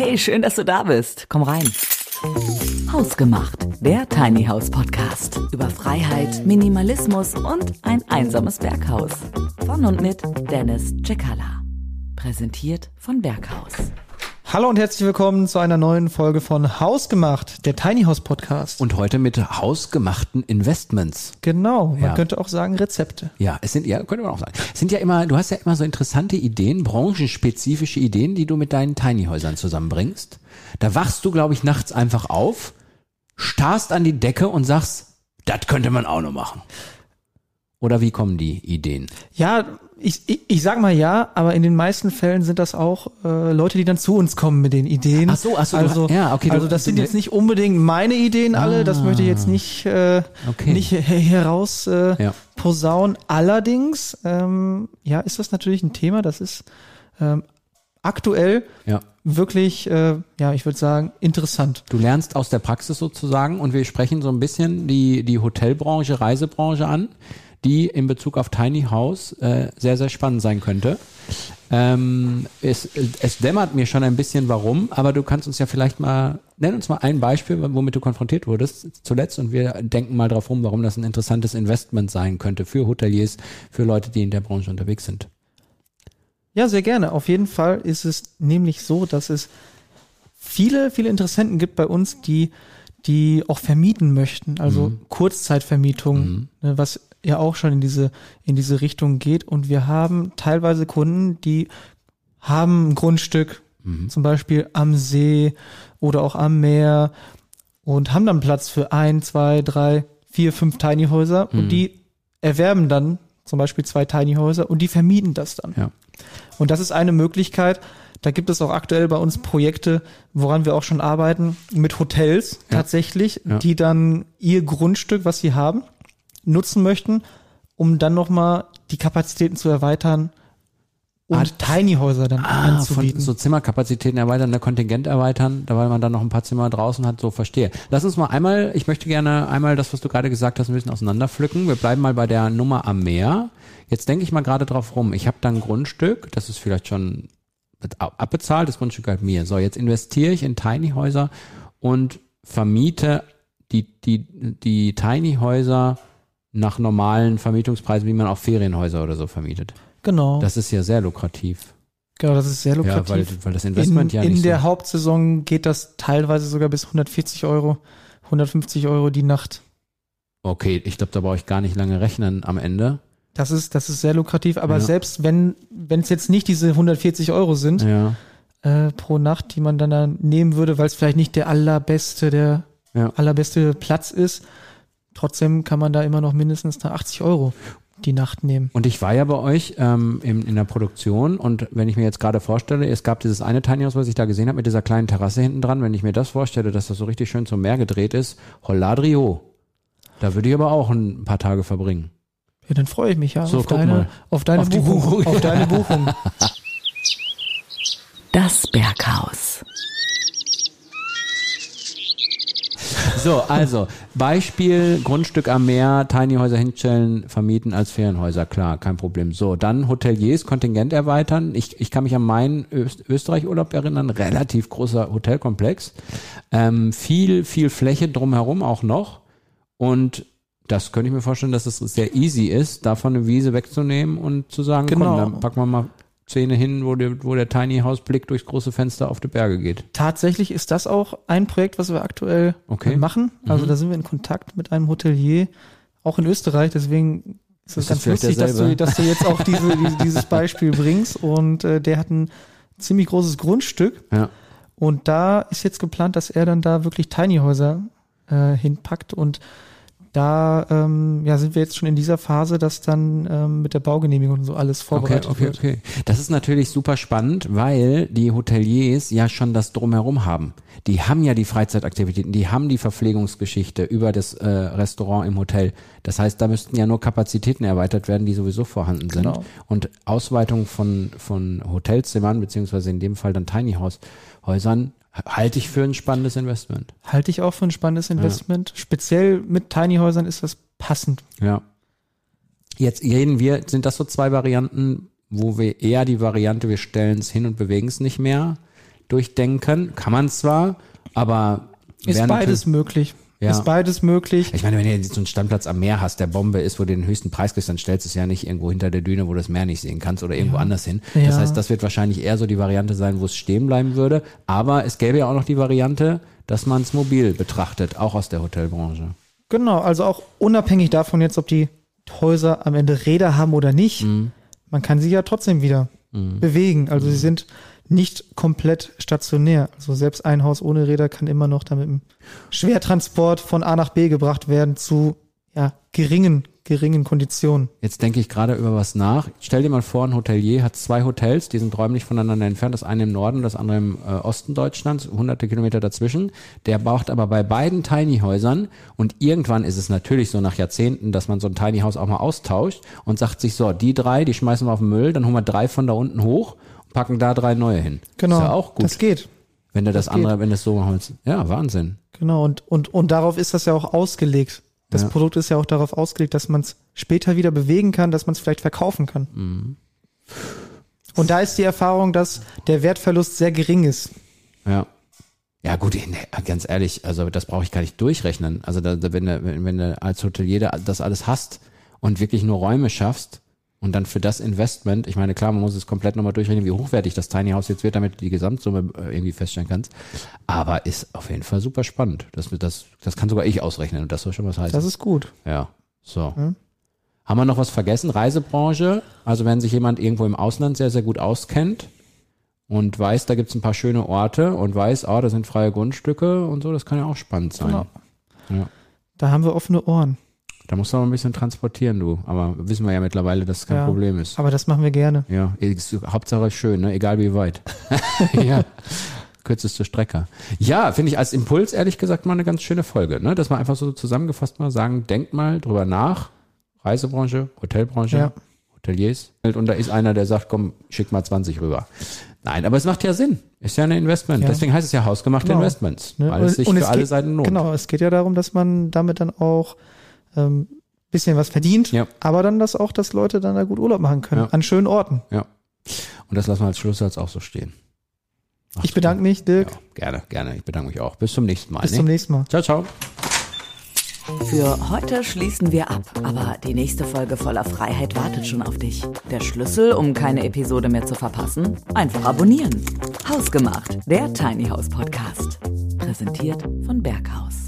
Hey, schön, dass du da bist. Komm rein. Hausgemacht, der Tiny House Podcast über Freiheit, Minimalismus und ein einsames Berghaus. Von und mit Dennis Cekala. Präsentiert von Berghaus. Hallo und herzlich willkommen zu einer neuen Folge von Hausgemacht, der Tiny House Podcast. Und heute mit hausgemachten Investments. Genau, man Ja. könnte auch sagen Rezepte. Ja, es sind ja, könnte man auch sagen. Es sind ja immer, du hast ja immer so interessante Ideen, branchenspezifische Ideen, die du mit deinen Tiny Häusern zusammenbringst. Da wachst du, glaube ich, nachts einfach auf, starrst an die Decke und sagst, das könnte man auch noch machen. Oder wie kommen die Ideen? Ja, ich, ich, ich sag mal ja, aber in den meisten Fällen sind das auch äh, Leute, die dann zu uns kommen mit den Ideen. Ach so, ach so, du- also, ja, okay, du- also das du- sind jetzt nicht unbedingt meine Ideen alle, das möchte ich jetzt nicht, äh, Okay. nicht her- heraus äh, Ja. posaunen. Allerdings, ähm, ja, ist das natürlich ein Thema, das ist ähm, aktuell Ja. wirklich, äh, ja, ich würde sagen, interessant. Du lernst aus der Praxis sozusagen und wir sprechen so ein bisschen die, die Hotelbranche, Reisebranche an, die in Bezug auf Tiny House äh, sehr, sehr spannend sein könnte. Ähm, es, es dämmert mir schon ein bisschen warum, aber du kannst uns ja vielleicht mal, nenn uns mal ein Beispiel, womit du konfrontiert wurdest zuletzt und wir denken mal drauf rum, warum das ein interessantes Investment sein könnte für Hoteliers, für Leute, die in der Branche unterwegs sind. Ja, sehr gerne. Auf jeden Fall ist es nämlich so, dass es viele, viele Interessenten gibt bei uns, die, die auch vermieten möchten, also Kurzzeitvermietung, ne, was ja auch schon in diese, in diese Richtung geht. Und wir haben teilweise Kunden, die haben ein Grundstück, zum Beispiel am See oder auch am Meer und haben dann Platz für ein, zwei, drei, vier, fünf Tiny Häuser und die erwerben dann zum Beispiel zwei Tiny Häuser und die vermieten das dann. Ja. Und das ist eine Möglichkeit. Da gibt es auch aktuell bei uns Projekte, woran wir auch schon arbeiten, mit Hotels Ja. tatsächlich, Ja. die dann ihr Grundstück, was sie haben, nutzen möchten, um dann nochmal die Kapazitäten zu erweitern und Tiny Häuser dann Ah, von anzubieten. so Zimmerkapazitäten erweitern, der Kontingent erweitern, da weil man dann noch ein paar Zimmer draußen hat, so verstehe. Lass uns mal einmal, ich möchte gerne einmal das, was du gerade gesagt hast, ein bisschen auseinanderpflücken. Wir bleiben mal bei der Nummer am Meer. Jetzt denke ich mal gerade drauf rum. Ich habe da ein Grundstück, das ist vielleicht schon abbezahlt, das Grundstück gehört mir. So, jetzt investiere ich in Tiny Häuser und vermiete die, die, die Tiny Häuser nach normalen Vermietungspreisen, wie man auch Ferienhäuser oder so vermietet. genau, Das ist ja sehr lukrativ. genau, das ist sehr Ja, lukrativ. weil, weil das Investment in, ja in nicht der so. Hauptsaison geht das teilweise sogar bis 140 Euro, 150 Euro die Nacht. Okay, ich glaube, da brauche ich gar nicht lange rechnen am Ende. Das ist, das ist sehr lukrativ, aber Ja. selbst wenn, es jetzt nicht diese 140 Euro sind, Ja, äh, pro Nacht, die man dann, dann nehmen würde, weil es vielleicht nicht der allerbeste, der Ja. allerbeste Platz ist. Trotzdem kann man da immer noch mindestens nach 80 Euro die Nacht nehmen. und ich war ja bei euch ähm, in, in der Produktion und wenn ich mir jetzt gerade vorstelle, es gab dieses eine Tiny House, was ich da gesehen habe, mit dieser kleinen Terrasse hinten dran, wenn ich mir das vorstelle, dass das so richtig schön zum Meer gedreht ist, Holladrio. Da würde ich aber auch ein paar Tage verbringen. Ja, dann freue ich mich ja So, auf, deine, mal. auf deine Auf die Buchung. Buchung. Auf deine Buchung. Das Berghaus. So, also Beispiel Grundstück am Meer, Tiny Häuser hinstellen, vermieten als Ferienhäuser, klar, kein Problem. So, dann Hoteliers, Kontingent erweitern. Ich, ich kann mich an meinen Öst Österreich-Urlaub erinnern, relativ großer Hotelkomplex, ähm, viel, viel Fläche drumherum auch noch und das könnte ich mir vorstellen, dass es sehr easy ist, davon eine Wiese wegzunehmen und zu sagen, Genau. komm, dann packen wir mal Zähne hin, wo der, wo der Tiny House Blick durchs große Fenster auf die Berge geht. Tatsächlich ist das auch ein Projekt, was wir aktuell Okay. machen. Also Mhm. da sind wir in Kontakt mit einem Hotelier, auch in Österreich. Deswegen ist es ganz lustig, dass du, dass du jetzt auch diese, dieses Beispiel bringst. Und äh, der hat ein ziemlich großes Grundstück. Ja. Und da ist jetzt geplant, dass er dann da wirklich Tiny Häuser äh, hinpackt. Und da ähm, ja, sind wir jetzt schon in dieser Phase, dass dann ähm, mit der Baugenehmigung und so alles vorbereitet okay, wird. okay, okay. Das ist natürlich super spannend, weil die Hoteliers ja schon das drumherum haben. Die haben ja die Freizeitaktivitäten, die haben die Verpflegungsgeschichte über das äh, Restaurant im Hotel. Das heißt, da müssten ja nur Kapazitäten erweitert werden, die sowieso vorhanden sind. Genau. Und Ausweitung von, von Hotelzimmern, beziehungsweise in dem Fall dann Tiny House Häusern, halte ich für ein spannendes Investment. Halte ich auch für ein spannendes Investment. Speziell mit Tiny Häusern ist das passend. Ja. Jetzt reden wir, sind das so zwei Varianten, wo wir eher die Variante, wir stellen es hin und bewegen es nicht mehr, durchdenken. Kann man zwar, aber Ist beides möglich. Ja. Ist beides möglich. Ich meine, wenn du jetzt so einen Standplatz am Meer hast, der Bombe ist, wo du den höchsten Preis kriegst, dann stellst du es ja nicht irgendwo hinter der Düne, wo du das Meer nicht sehen kannst oder irgendwo anders hin. Das Ja. heißt, das wird wahrscheinlich eher so die Variante sein, wo es stehen bleiben würde. Aber es gäbe ja auch noch die Variante, dass man es mobil betrachtet, auch aus der Hotelbranche. Genau, also auch unabhängig davon jetzt, ob die Häuser am Ende Räder haben oder nicht, Mhm. man kann sie ja trotzdem wieder bewegen. Also sie sind nicht komplett stationär. Also selbst ein Haus ohne Räder kann immer noch damit im Schwertransport von A nach B gebracht werden zu ja, geringen, geringen Konditionen. Jetzt denke ich gerade über was nach. Stell dir mal vor, ein Hotelier hat zwei Hotels, die sind räumlich voneinander entfernt. Das eine im Norden, das andere im äh, Osten Deutschlands, hunderte Kilometer dazwischen. Der braucht aber bei beiden Tiny Häusern und irgendwann ist es natürlich so nach Jahrzehnten, dass man so ein Tiny Haus auch mal austauscht und sagt sich so, die drei, die schmeißen wir auf den Müll, dann holen wir drei von da unten hoch und packen da drei neue hin. Genau. Ist ja auch gut, Das geht. wenn du das, das andere, wenn du es so machst. Ja, Wahnsinn. Genau, und, und, und darauf ist das ja auch ausgelegt. Das Ja. Produkt ist ja auch darauf ausgelegt, dass man es später wieder bewegen kann, dass man es vielleicht verkaufen kann. Mhm. Und da ist die Erfahrung, dass der Wertverlust sehr gering ist. Ja. Ja gut, ganz ehrlich, also das brauche ich gar nicht durchrechnen. Also da, da, wenn, du, wenn, wenn du als Hotelier da- das alles hast und wirklich nur Räume schaffst und dann für das Investment, ich meine, klar, man muss es komplett nochmal durchrechnen, wie hochwertig das Tiny House jetzt wird, damit du die Gesamtsumme äh, irgendwie feststellen kannst. Aber ist auf jeden Fall super spannend. Das, das, das kann sogar ich ausrechnen und das soll schon was heißen. Das ist gut. Ja, so. Haben wir noch was vergessen? Reisebranche. Also wenn sich jemand irgendwo im Ausland sehr, sehr gut auskennt und weiß, da gibt's ein paar schöne Orte und weiß, ah, da sind freie Grundstücke und so, das kann ja auch spannend sein. Genau. Ja. Da haben wir offene Ohren. Da musst du aber ein bisschen transportieren, du. Aber wissen wir ja mittlerweile, dass es kein Ja. Problem ist. Aber das machen wir gerne. Ja, ist, Hauptsache schön, ne? egal wie weit. ja. Kürzeste Strecke. Ja, finde ich als Impuls ehrlich gesagt mal eine ganz schöne Folge, ne? Dass wir einfach so zusammengefasst mal sagen, denkt mal drüber nach. Reisebranche, Hotelbranche, Ja. Hoteliers. Und da ist einer, der sagt, komm, schick mal 20 rüber. Nein, aber es macht ja Sinn. Ist ja ein Investment. Ja. Deswegen heißt es ja hausgemachte Genau. Investments. Ne? Weil es sich und für alle geht- Seiten lohnt. Genau, es geht ja darum, dass man damit dann auch ähm, bisschen was verdient, Ja. aber dann, dass auch, dass Leute dann da gut Urlaub machen können, Ja. an schönen Orten. Ja. Und das lassen wir als Schlusssatz auch so stehen. Macht's Ich bedanke mich. Dirk. Ja, gerne, gerne. Ich bedanke mich auch. Bis zum nächsten Mal. Bis ne? zum nächsten Mal. Ciao, ciao. Für heute schließen wir ab, aber die nächste Folge voller Freiheit wartet schon auf dich. Der Schlüssel, um keine Episode mehr zu verpassen? Einfach abonnieren. Hausgemacht, der Tiny House Podcast. Präsentiert von Berghaus.